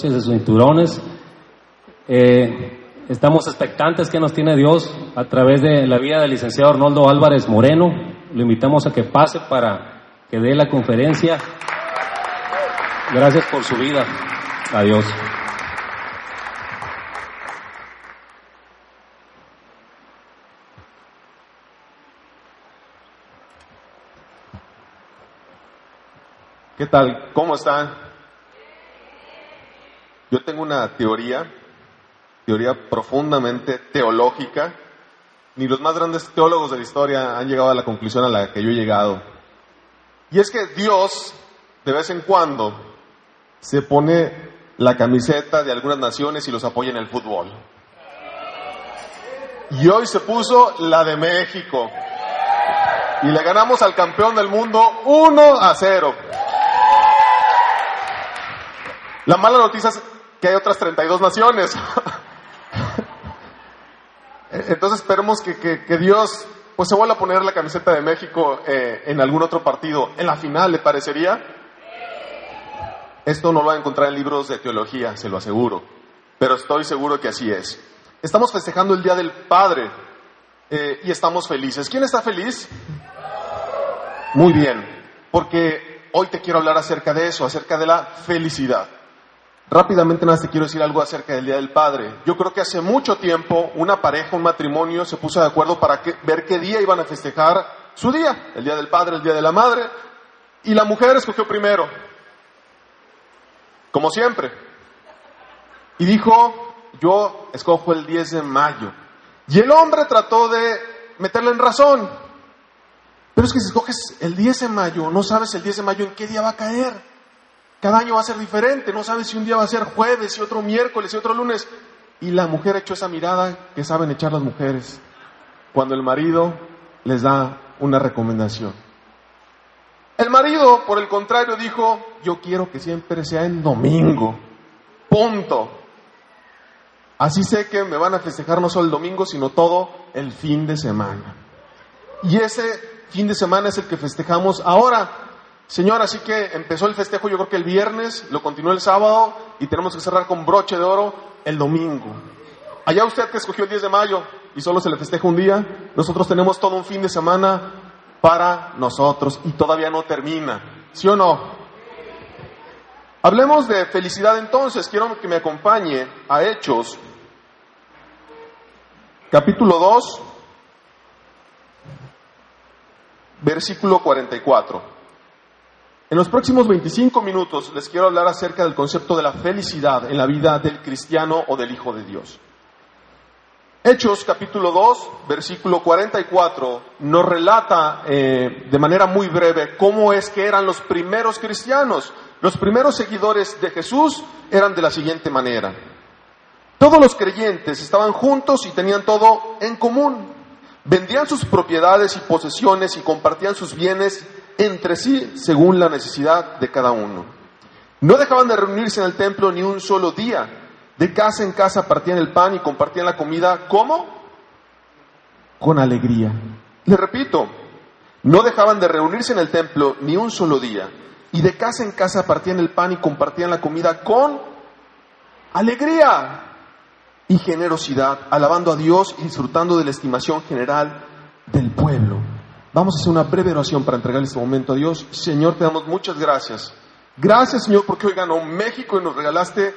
De sus cinturones. Eh, estamos expectantes que nos tiene Dios a través de la vida del licenciado Arnoldo Álvarez Moreno. Lo invitamos a que pase para que dé la conferencia. Gracias por su vida. Adiós. ¿Qué tal? ¿Cómo están? Yo tengo una teoría, teoría profundamente teológica. Ni los más grandes teólogos de la historia han llegado a la conclusión a la que yo he llegado. Y es que Dios, de vez en cuando, se pone la camiseta de algunas naciones y los apoya en el fútbol. Y hoy se puso la de México. Y le ganamos al campeón del mundo 1 a 0. La mala noticia es que hay otras 32 naciones. Entonces esperemos que, que- Dios pues se vuelva a poner la camiseta de México eh, en algún otro partido. En la final, ¿le parecería? Esto no lo va a encontrar en libros de teología, se lo aseguro. Pero estoy seguro que así es. Estamos festejando el Día del Padre eh, y estamos felices. ¿Quién está feliz? Muy bien, porque hoy te quiero hablar acerca de eso, acerca de la felicidad. Rápidamente nada te quiero decir algo acerca del Día del Padre. Yo creo que hace mucho tiempo una pareja, un matrimonio se puso de acuerdo para que- ver qué día iban a festejar su día, el Día del Padre, el Día de la Madre, y la mujer escogió primero, como siempre, y dijo, yo escojo el 10 de mayo. Y el hombre trató de meterle en razón, pero es que si escoges el 10 de mayo, no sabes el 10 de mayo en qué día va a caer. Cada año va a ser diferente, no sabes si un día va a ser jueves y otro miércoles y otro lunes. Y la mujer echó esa mirada que saben echar las mujeres cuando el marido les da una recomendación. El marido, por el contrario, dijo, yo quiero que siempre sea en domingo. Punto. Así sé que me van a festejar no solo el domingo, sino todo el fin de semana. Y ese fin de semana es el que festejamos ahora. Señor, así que empezó el festejo yo creo que el viernes, lo continuó el sábado y tenemos que cerrar con broche de oro el domingo. Allá usted que escogió el 10 de mayo y solo se le festeja un día, nosotros tenemos todo un fin de semana para nosotros y todavía no termina. ¿Sí o no? Hablemos de felicidad entonces. Quiero que me acompañe a Hechos, capítulo 2, versículo 44. En los próximos 25 minutos les quiero hablar acerca del concepto de la felicidad en la vida del cristiano o del Hijo de Dios. Hechos capítulo 2, versículo 44, nos relata eh, de manera muy breve cómo es que eran los primeros cristianos. Los primeros seguidores de Jesús eran de la siguiente manera. Todos los creyentes estaban juntos y tenían todo en común. Vendían sus propiedades y posesiones y compartían sus bienes entre sí según la necesidad de cada uno. No dejaban de reunirse en el templo ni un solo día. De casa en casa partían el pan y compartían la comida. ¿Cómo? Con alegría. Le repito, no dejaban de reunirse en el templo ni un solo día. Y de casa en casa partían el pan y compartían la comida con alegría y generosidad, alabando a Dios y disfrutando de la estimación general del pueblo. Vamos a hacer una breve oración para entregarle este momento a Dios. Señor, te damos muchas gracias. Gracias, Señor, porque hoy ganó México y nos regalaste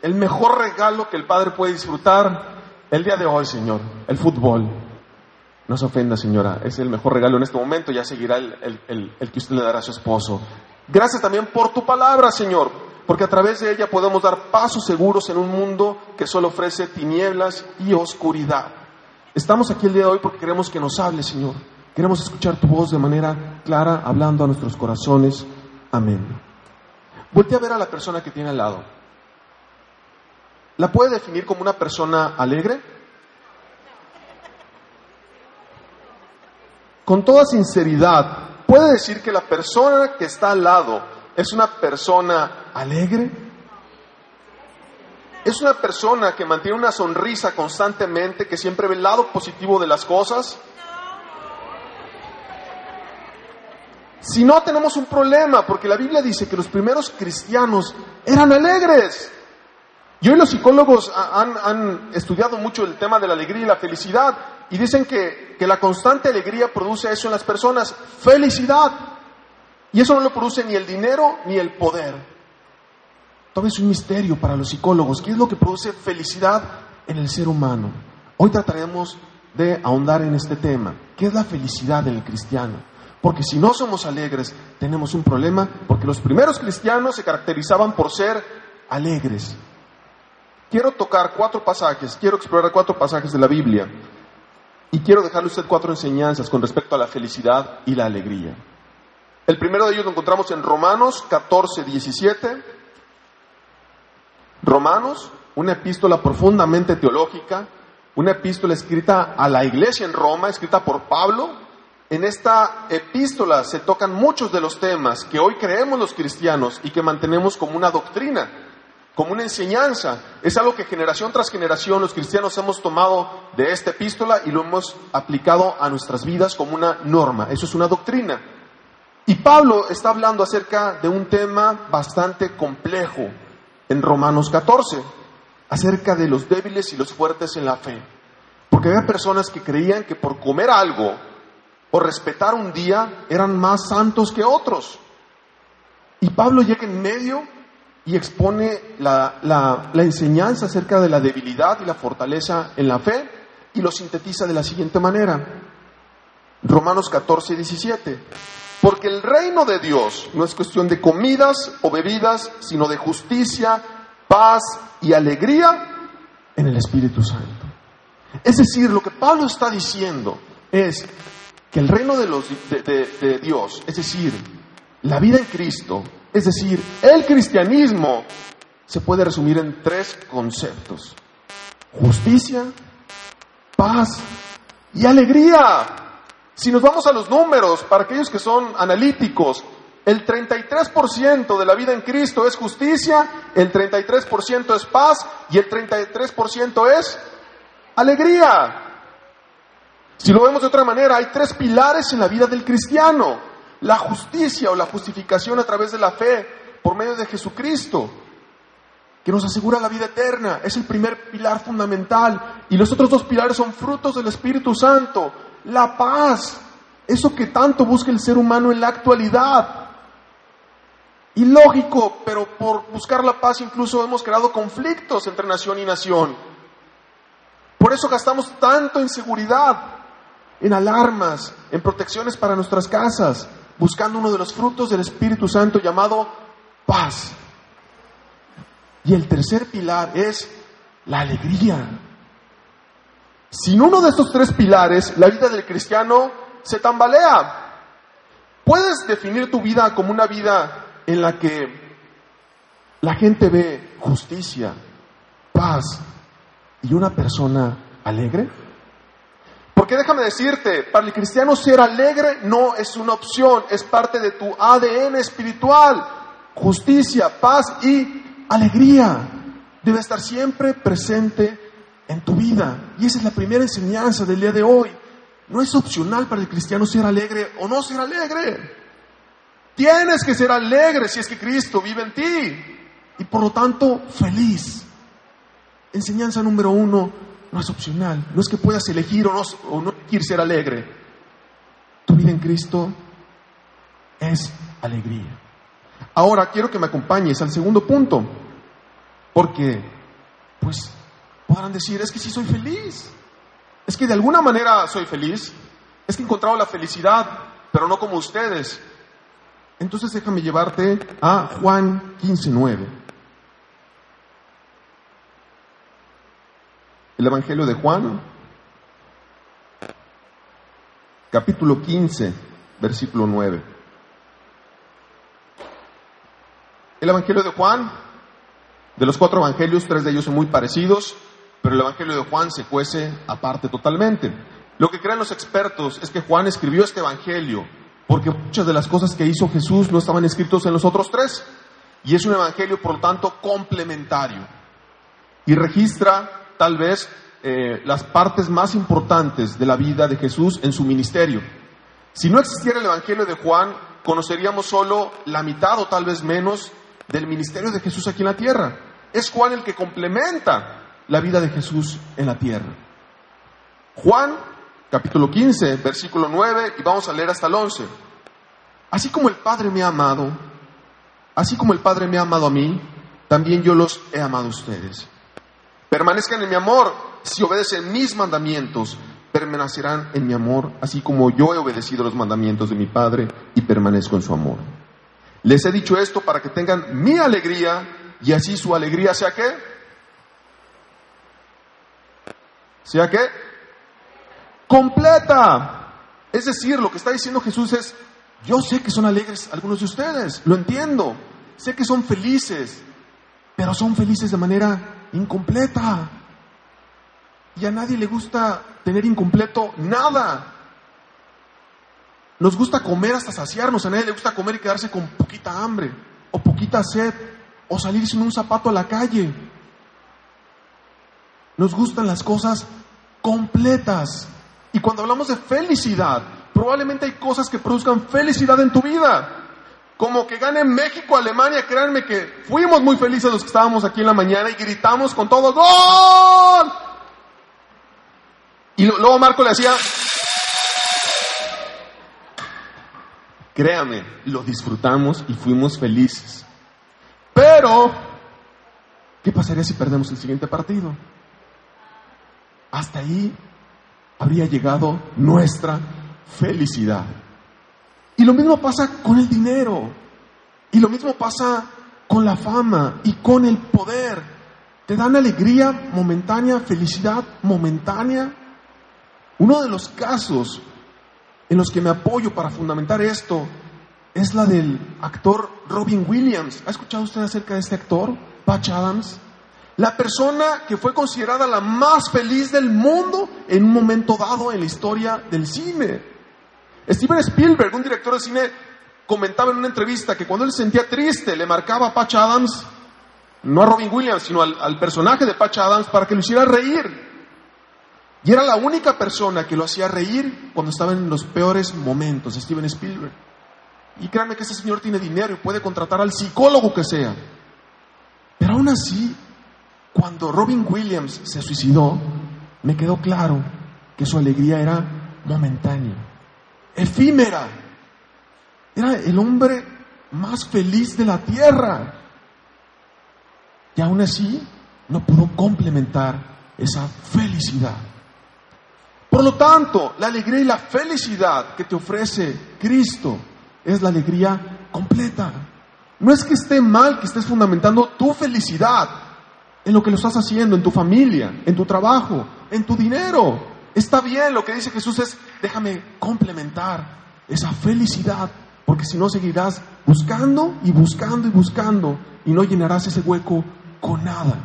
el mejor regalo que el Padre puede disfrutar el día de hoy, Señor, el fútbol. No se ofenda, señora, es el mejor regalo en este momento, ya seguirá el, el- el- el que usted le dará a su esposo. Gracias también por tu palabra, Señor, porque a través de ella podemos dar pasos seguros en un mundo que solo ofrece tinieblas y oscuridad. Estamos aquí el día de hoy porque queremos que nos hable, Señor. Queremos escuchar tu voz de manera clara, hablando a nuestros corazones. Amén. Voltea a ver a la persona que tiene al lado. ¿La puede definir como una persona alegre? Con toda sinceridad, ¿puede decir que la persona que está al lado es una persona alegre? ¿Es una persona que mantiene una sonrisa constantemente, que siempre ve el lado positivo de las cosas? Si no, tenemos un problema, porque la Biblia dice que los primeros cristianos eran alegres. Y hoy los psicólogos ha- han, han estudiado mucho el tema de la alegría y la felicidad y dicen que, que la constante alegría produce eso en las personas, felicidad. Y eso no lo produce ni el dinero ni el poder. Todo es un misterio para los psicólogos. ¿Qué es lo que produce felicidad en el ser humano? Hoy trataremos de ahondar en este tema. ¿Qué es la felicidad en el cristiano? Porque si no somos alegres, tenemos un problema, porque los primeros cristianos se caracterizaban por ser alegres. Quiero tocar cuatro pasajes, quiero explorar cuatro pasajes de la Biblia y quiero dejarle a usted cuatro enseñanzas con respecto a la felicidad y la alegría. El primero de ellos lo encontramos en Romanos 14, 17. Romanos, una epístola profundamente teológica, una epístola escrita a la iglesia en Roma, escrita por Pablo. En esta epístola se tocan muchos de los temas que hoy creemos los cristianos y que mantenemos como una doctrina, como una enseñanza. Es algo que generación tras generación los cristianos hemos tomado de esta epístola y lo hemos aplicado a nuestras vidas como una norma. Eso es una doctrina. Y Pablo está hablando acerca de un tema bastante complejo en Romanos 14, acerca de los débiles y los fuertes en la fe. Porque había personas que creían que por comer algo o respetar un día eran más santos que otros. Y Pablo llega en medio y expone la, la- la enseñanza acerca de la debilidad y la fortaleza en la fe y lo sintetiza de la siguiente manera. Romanos 14, 17. Porque el reino de Dios no es cuestión de comidas o bebidas, sino de justicia, paz y alegría en el Espíritu Santo. Es decir, lo que Pablo está diciendo es que el reino de, los, de, de- Dios, es decir, la vida en Cristo, es decir, el cristianismo, se puede resumir en tres conceptos. Justicia, paz y alegría. Si nos vamos a los números, para aquellos que son analíticos, el 33% de la vida en Cristo es justicia, el 33% es paz y el 33% es alegría. Si lo vemos de otra manera, hay tres pilares en la vida del cristiano. La justicia o la justificación a través de la fe por medio de Jesucristo, que nos asegura la vida eterna. Es el primer pilar fundamental. Y los otros dos pilares son frutos del Espíritu Santo. La paz, eso que tanto busca el ser humano en la actualidad. Y lógico, pero por buscar la paz incluso hemos creado conflictos entre nación y nación. Por eso gastamos tanto en seguridad, en alarmas, en protecciones para nuestras casas, buscando uno de los frutos del Espíritu Santo llamado paz. Y el tercer pilar es la alegría. Sin uno de estos tres pilares, la vida del cristiano se tambalea. Puedes definir tu vida como una vida en la que la gente ve justicia, paz y una persona alegre. Porque déjame decirte, para el cristiano ser alegre no es una opción, es parte de tu ADN espiritual. Justicia, paz y alegría debe estar siempre presente en tu vida. Y esa es la primera enseñanza del día de hoy. No es opcional para el cristiano ser alegre o no ser alegre. Tienes que ser alegre si es que Cristo vive en ti. Y por lo tanto, feliz. Enseñanza número uno, no es opcional. No es que puedas elegir o no, o no ser alegre. Tu vida en Cristo es alegría. Ahora quiero que me acompañes al segundo punto. Porque, pues, podrán decir, es que sí soy feliz. Es que de alguna manera soy feliz. Es que he encontrado la felicidad, pero no como ustedes. Entonces déjame llevarte a Juan 15.9. El Evangelio de Juan, capítulo 15, versículo 9. El Evangelio de Juan, de los cuatro evangelios, tres de ellos son muy parecidos, pero el Evangelio de Juan se cuece aparte totalmente. Lo que creen los expertos es que Juan escribió este Evangelio porque muchas de las cosas que hizo Jesús no estaban escritos en los otros tres. Y es un Evangelio, por lo tanto, complementario. Y registra tal vez eh, las partes más importantes de la vida de Jesús en su ministerio. Si no existiera el Evangelio de Juan, conoceríamos solo la mitad o tal vez menos del ministerio de Jesús aquí en la tierra. Es Juan el que complementa la vida de Jesús en la tierra. Juan, capítulo 15, versículo 9, y vamos a leer hasta el 11. Así como el Padre me ha amado, así como el Padre me ha amado a mí, también yo los he amado a ustedes. Permanezcan en mi amor, si obedecen mis mandamientos, permanecerán en mi amor, así como yo he obedecido los mandamientos de mi Padre y permanezco en su amor. Les he dicho esto para que tengan mi alegría y así su alegría sea qué? ¿Sea qué? Completa. Es decir, lo que está diciendo Jesús es, yo sé que son alegres algunos de ustedes, lo entiendo, sé que son felices, pero son felices de manera incompleta. Y a nadie le gusta tener incompleto nada. Nos gusta comer hasta saciarnos, a nadie le gusta comer y quedarse con poquita hambre, o poquita sed, o salir sin un zapato a la calle. Nos gustan las cosas completas. Y cuando hablamos de felicidad, probablemente hay cosas que produzcan felicidad en tu vida. Como que gane México, Alemania, créanme que fuimos muy felices los que estábamos aquí en la mañana y gritamos con todo ¡Gol! Y luego Marco le hacía, créame, lo disfrutamos y fuimos felices. Pero, ¿qué pasaría si perdemos el siguiente partido? Hasta ahí habría llegado nuestra felicidad. Y lo mismo pasa con el dinero. Y lo mismo pasa con la fama y con el poder. Te dan alegría momentánea, felicidad momentánea. Uno de los casos en los que me apoyo para fundamentar esto es la del actor Robin Williams. ¿Ha escuchado usted acerca de este actor, Patch Adams? La persona que fue considerada la más feliz del mundo en un momento dado en la historia del cine. Steven Spielberg, un director de cine, comentaba en una entrevista que cuando él se sentía triste le marcaba a Patch Adams, no a Robin Williams, sino al, personaje de Patch Adams para que lo hiciera reír. Y era la única persona que lo hacía reír cuando estaba en los peores momentos, Steven Spielberg. Y créanme que ese señor tiene dinero y puede contratar al psicólogo que sea. Pero aún así, cuando Robin Williams se suicidó, me quedó claro que su alegría era momentánea, efímera. Era el hombre más feliz de la tierra. Y aún así no pudo complementar esa felicidad. Por lo tanto, la alegría y la felicidad que te ofrece Cristo es la alegría completa. No es que esté mal que estés fundamentando tu felicidad en lo que lo estás haciendo, en tu familia, en tu trabajo, en tu dinero. Está bien, lo que dice Jesús es, déjame complementar esa felicidad, porque si no seguirás buscando y buscando y buscando y no llenarás ese hueco con nada.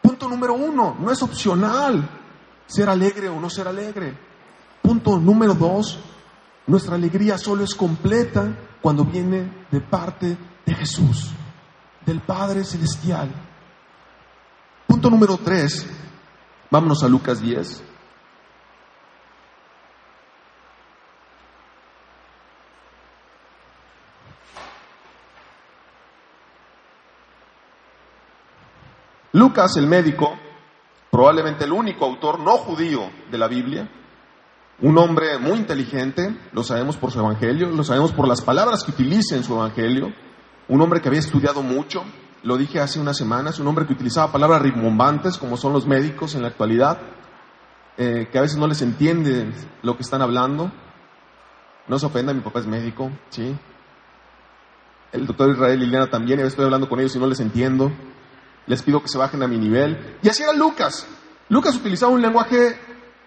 Punto número uno, no es opcional ser alegre o no ser alegre. Punto número dos, nuestra alegría solo es completa cuando viene de parte de Jesús, del Padre Celestial. Punto número tres, vámonos a Lucas 10. Lucas, el médico, probablemente el único autor no judío de la Biblia, un hombre muy inteligente, lo sabemos por su evangelio, lo sabemos por las palabras que utiliza en su evangelio, un hombre que había estudiado mucho, lo dije hace unas semanas, un hombre que utilizaba palabras rimbombantes como son los médicos en la actualidad, eh, que a veces no les entiende lo que están hablando. No se ofenda, mi papá es médico, ¿sí? el doctor Israel Liliana también, a veces estoy hablando con ellos y no les entiendo. Les pido que se bajen a mi nivel. Y así era Lucas. Lucas utilizaba un lenguaje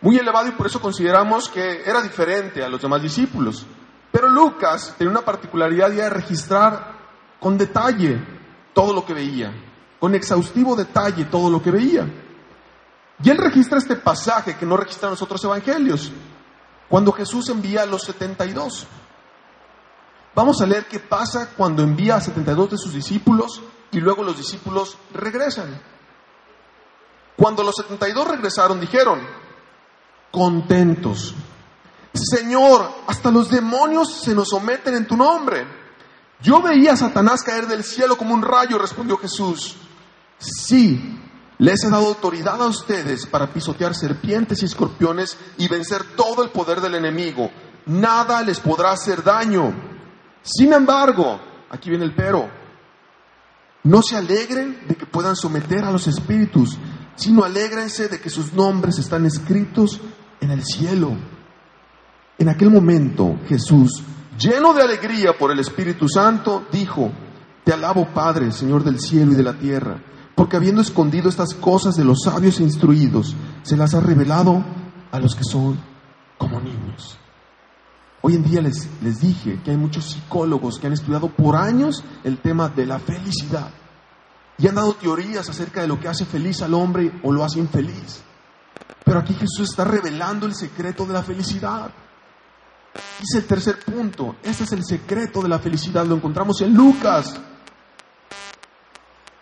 muy elevado y por eso consideramos que era diferente a los demás discípulos. Pero Lucas tenía una particularidad y registrar con detalle todo lo que veía, con exhaustivo detalle todo lo que veía. Y él registra este pasaje que no registran los otros evangelios, cuando Jesús envía a los 72. Vamos a leer qué pasa cuando envía a 72 de sus discípulos y luego los discípulos regresan. Cuando los 72 regresaron, dijeron, contentos, Señor, hasta los demonios se nos someten en tu nombre. Yo veía a Satanás caer del cielo como un rayo, respondió Jesús. Sí, les he dado autoridad a ustedes para pisotear serpientes y escorpiones y vencer todo el poder del enemigo. Nada les podrá hacer daño. Sin embargo, aquí viene el pero, no se alegren de que puedan someter a los espíritus, sino alégrense de que sus nombres están escritos en el cielo. En aquel momento Jesús, lleno de alegría por el Espíritu Santo, dijo, Te alabo Padre, Señor del cielo y de la tierra, porque habiendo escondido estas cosas de los sabios e instruidos, se las ha revelado a los que son. Hoy en día les, les dije que hay muchos psicólogos que han estudiado por años el tema de la felicidad y han dado teorías acerca de lo que hace feliz al hombre o lo hace infeliz. Pero aquí Jesús está revelando el secreto de la felicidad. Dice el tercer punto, este es el secreto de la felicidad, lo encontramos en Lucas.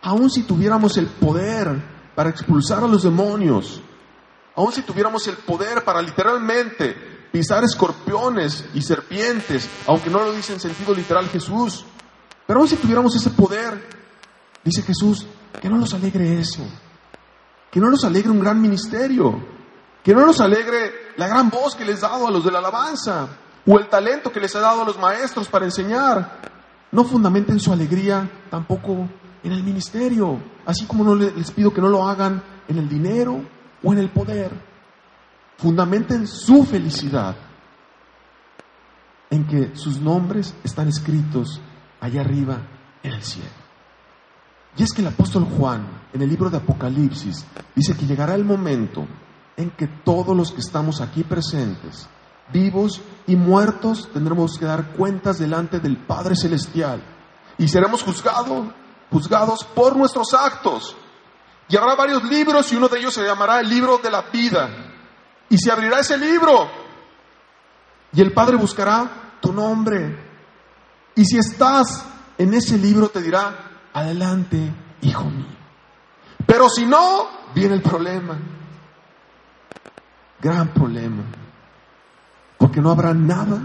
Aun si tuviéramos el poder para expulsar a los demonios, aun si tuviéramos el poder para literalmente pisar escorpiones y serpientes, aunque no lo dice en sentido literal Jesús, pero aun si tuviéramos ese poder, dice Jesús, que no nos alegre eso, que no nos alegre un gran ministerio, que no nos alegre la gran voz que les ha dado a los de la alabanza, o el talento que les ha dado a los maestros para enseñar. No fundamenten su alegría tampoco en el ministerio, así como no le- les pido que no lo hagan en el dinero o en el poder. Fundamenten su felicidad en que sus nombres están escritos allá arriba en el cielo. Y es que el apóstol Juan, en el libro de Apocalipsis, dice que llegará el momento en que todos los que estamos aquí presentes, vivos y muertos, tendremos que dar cuentas delante del Padre Celestial y seremos juzgados, juzgados por nuestros actos. Y habrá varios libros y uno de ellos se llamará el libro de la vida. Y se abrirá ese libro y el Padre buscará tu nombre. Y si estás en ese libro te dirá, adelante, hijo mío. Pero si no, viene el problema. Gran problema. Porque no habrá nada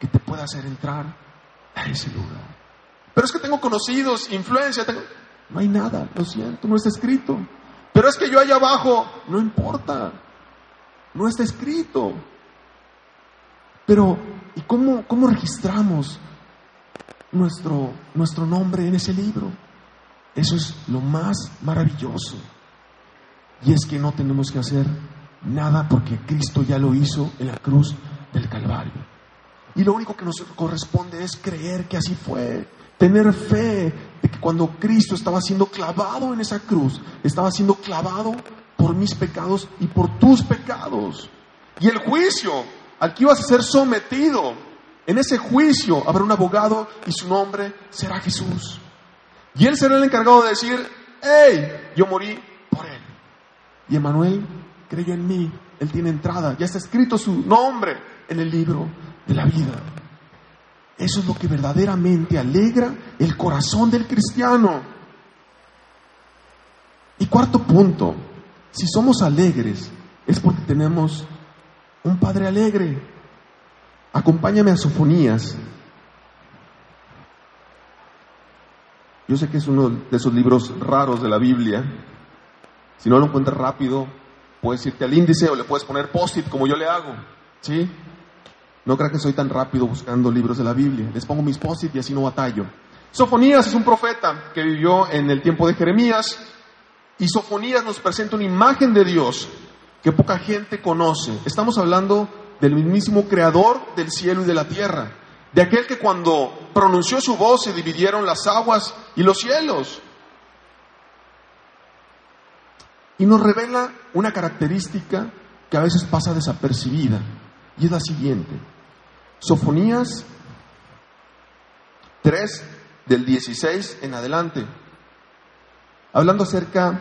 que te pueda hacer entrar a ese lugar. Pero es que tengo conocidos, influencia, tengo... no hay nada, lo siento, no está escrito. Pero es que yo allá abajo, no importa, no está escrito. Pero, ¿y cómo, cómo registramos nuestro, nuestro nombre en ese libro? Eso es lo más maravilloso. Y es que no tenemos que hacer nada porque Cristo ya lo hizo en la cruz del Calvario. Y lo único que nos corresponde es creer que así fue, tener fe de que cuando Cristo estaba siendo clavado en esa cruz, estaba siendo clavado por mis pecados y por tus pecados. Y el juicio al que ibas a ser sometido, en ese juicio habrá un abogado y su nombre será Jesús. Y él será el encargado de decir, hey, yo morí por él. Y Emanuel creyó en mí, él tiene entrada, ya está escrito su nombre en el libro de la vida. Eso es lo que verdaderamente alegra el corazón del cristiano. Y cuarto punto, si somos alegres es porque tenemos un Padre alegre. Acompáñame a Sofonías. Yo sé que es uno de esos libros raros de la Biblia. Si no lo encuentras rápido, puedes irte al índice o le puedes poner post-it como yo le hago. ¿Sí? No crean que soy tan rápido buscando libros de la Biblia. Les pongo mis post-it y así no batallo. Sofonías es un profeta que vivió en el tiempo de Jeremías y Sofonías nos presenta una imagen de Dios que poca gente conoce. Estamos hablando del mismísimo creador del cielo y de la tierra. de aquel que cuando pronunció su voz se dividieron las aguas y los cielos. Y nos revela una característica que a veces pasa desapercibida, y es la siguiente. Sofonías 3 del 16 en adelante, hablando acerca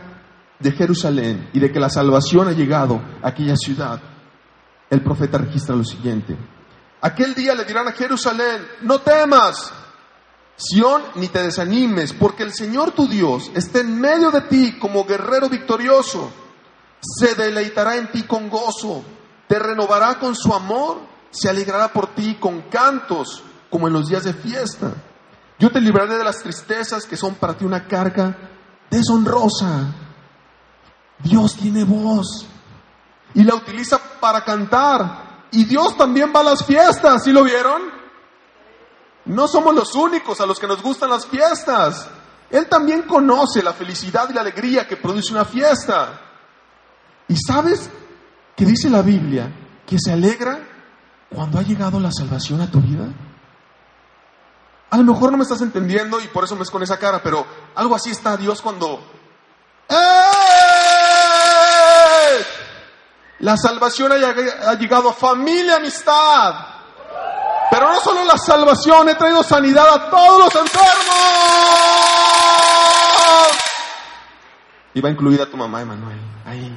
de Jerusalén y de que la salvación ha llegado a aquella ciudad, el profeta registra lo siguiente. Aquel día le dirán a Jerusalén, no temas, Sión, ni te desanimes, porque el Señor tu Dios está en medio de ti como guerrero victorioso. Se deleitará en ti con gozo, te renovará con su amor, se alegrará por ti con cantos, como en los días de fiesta. Yo te libraré de las tristezas que son para ti una carga deshonrosa. Dios tiene voz y la utiliza para cantar. Y Dios también va a las fiestas, ¿sí lo vieron? No somos los únicos a los que nos gustan las fiestas. Él también conoce la felicidad y la alegría que produce una fiesta. ¿Y sabes que dice la Biblia que se alegra cuando ha llegado la salvación a tu vida? A lo mejor no me estás entendiendo y por eso me es con esa cara, pero algo así está Dios cuando... ¡Eh! La salvación ha lleg- ha llegado a familia, amistad. Pero no solo la salvación, he traído sanidad a todos los enfermos. Y va incluida tu mamá, Emanuel. Ahí.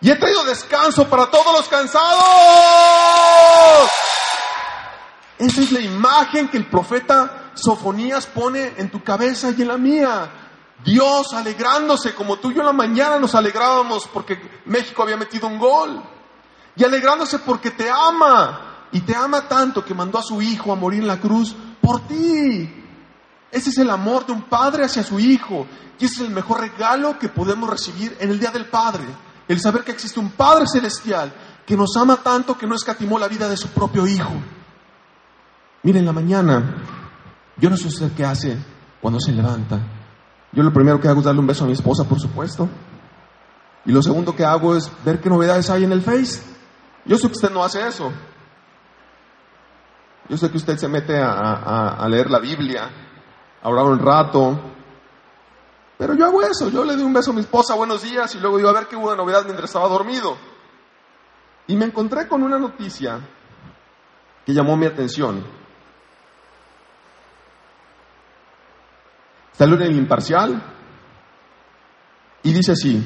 Y he traído descanso para todos los cansados. Esa es la imagen que el profeta Sofonías pone en tu cabeza y en la mía. Dios alegrándose como tú y yo en la mañana nos alegrábamos porque México había metido un gol. Y alegrándose porque te ama. Y te ama tanto que mandó a su hijo a morir en la cruz por ti. Ese es el amor de un padre hacia su hijo. Y ese es el mejor regalo que podemos recibir en el Día del Padre. El saber que existe un Padre Celestial que nos ama tanto que no escatimó la vida de su propio hijo. Miren, en la mañana, yo no sé usted qué hace cuando se levanta. Yo lo primero que hago es darle un beso a mi esposa, por supuesto. Y lo segundo que hago es ver qué novedades hay en el Face. Yo sé que usted no hace eso. Yo sé que usted se mete a, a- a leer la Biblia, a orar un rato. Pero yo hago eso. Yo le doy un beso a mi esposa, buenos días, y luego digo a ver qué hubo de novedad mientras estaba dormido. Y me encontré con una noticia que llamó mi atención. Salió en el imparcial y dice así,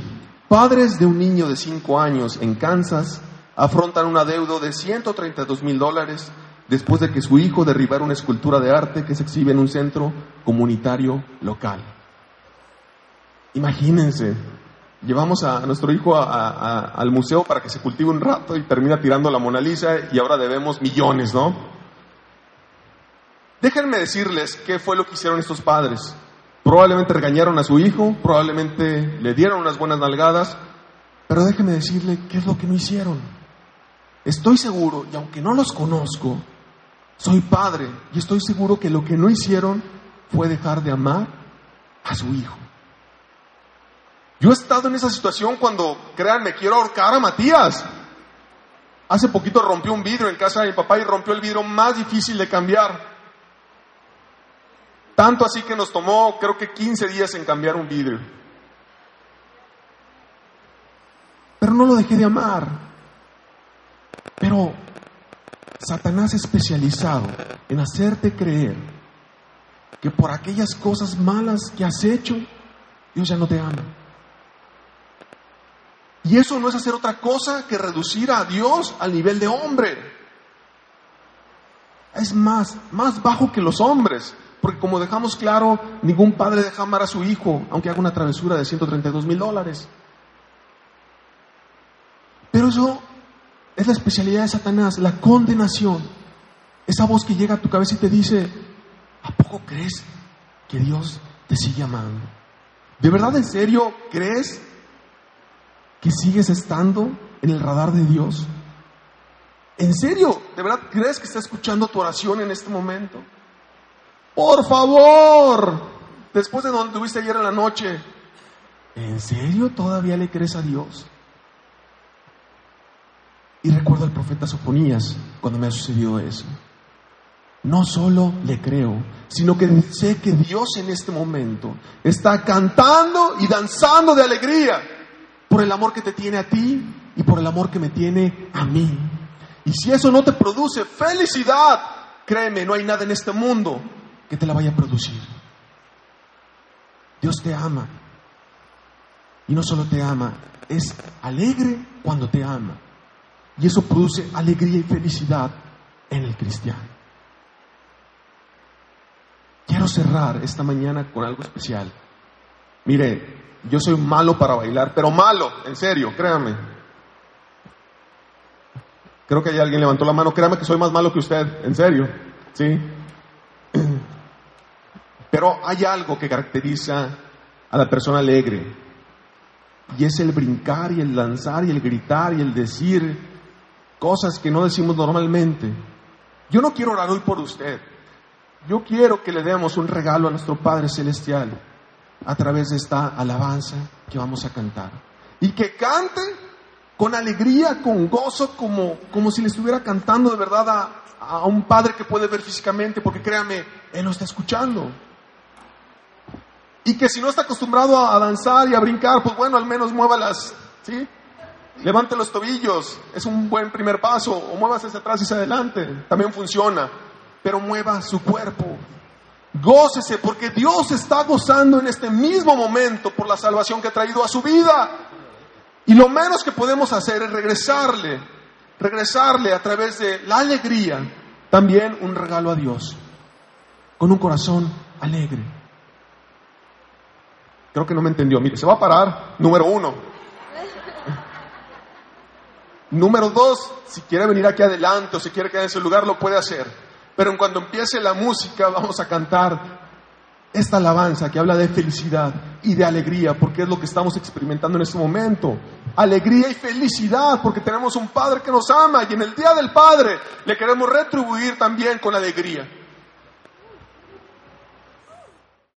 padres de un niño de 5 años en Kansas afrontan un adeudo de 132 mil dólares después de que su hijo derribara una escultura de arte que se exhibe en un centro comunitario local. Imagínense, llevamos a nuestro hijo al museo para que se cultive un rato y termina tirando la Mona Lisa y ahora debemos millones, ¿no? Déjenme decirles qué fue lo que hicieron estos padres. Probablemente regañaron a su hijo, probablemente le dieron unas buenas nalgadas, pero déjenme decirle qué es lo que no hicieron. Estoy seguro, y aunque no los conozco, soy padre y estoy seguro que lo que no hicieron fue dejar de amar a su hijo. Yo he estado en esa situación cuando, créanme, quiero ahorcar a Matías. Hace poquito rompió un vidrio en casa de mi papá y rompió el vidrio más difícil de cambiar. Tanto así que nos tomó, creo que 15 días en cambiar un vidrio. Pero no lo dejé de amar. Pero Satanás es especializado en hacerte creer que por aquellas cosas malas que has hecho, Dios ya no te ama. Y eso no es hacer otra cosa que reducir a Dios al nivel de hombre. Es más, más bajo que los hombres. Porque como dejamos claro, ningún padre deja amar a su hijo, aunque haga una travesura de 132 mil dólares. Pero eso es la especialidad de Satanás, la condenación. Esa voz que llega a tu cabeza y te dice, ¿a poco crees que Dios te sigue amando? ¿De verdad, en serio, crees que sigues estando en el radar de Dios? ¿En serio? ¿De verdad crees que está escuchando tu oración en este momento? Por favor, después de donde tuviste ayer en la noche, ¿en serio todavía le crees a Dios? Y recuerdo al profeta Sofonías cuando me ha sucedido eso. no solo le creo, sino que sé que Dios en este momento está cantando y danzando de alegría por el amor que te tiene a ti y por el amor que me tiene a mí. Y si eso no te produce felicidad, créeme, no hay nada en este mundo que te la vaya a producir. Dios te ama. Y no solo te ama, es alegre cuando te ama. Y eso produce alegría y felicidad en el cristiano. Quiero cerrar esta mañana con algo especial. Mire, yo soy malo para bailar, pero malo, en serio, créame. Creo que hay alguien levantó la mano, créame que soy más malo que usted, en serio, ¿sí? Pero hay algo que caracteriza a la persona alegre, y es el brincar y el lanzar y el gritar y el decir cosas que no decimos normalmente. Yo no quiero orar hoy por usted. Yo quiero que le demos un regalo a nuestro Padre Celestial a través de esta alabanza que vamos a cantar. Y que cante con alegría, con gozo, como, como si le estuviera cantando de verdad a, a un Padre que puede ver físicamente, porque créame, Él lo está escuchando. Y que si no está acostumbrado a, danzar y a brincar, pues bueno, al menos muévalas, ¿sí? Levante los tobillos, es un buen primer paso, o muevas hacia atrás y hacia adelante, también funciona, pero mueva su cuerpo. Gócese porque Dios está gozando en este mismo momento por la salvación que ha traído a su vida. Y lo menos que podemos hacer es regresarle, regresarle a través de la alegría, también un regalo a Dios, con un corazón alegre. Creo que no me entendió. Mire, se va a parar, número uno. Número dos, si quiere venir aquí adelante o si quiere quedar en ese lugar, lo puede hacer. Pero en cuando empiece la música, vamos a cantar esta alabanza que habla de felicidad y de alegría, porque es lo que estamos experimentando en este momento. Alegría y felicidad, porque tenemos un Padre que nos ama y en el Día del Padre le queremos retribuir también con alegría.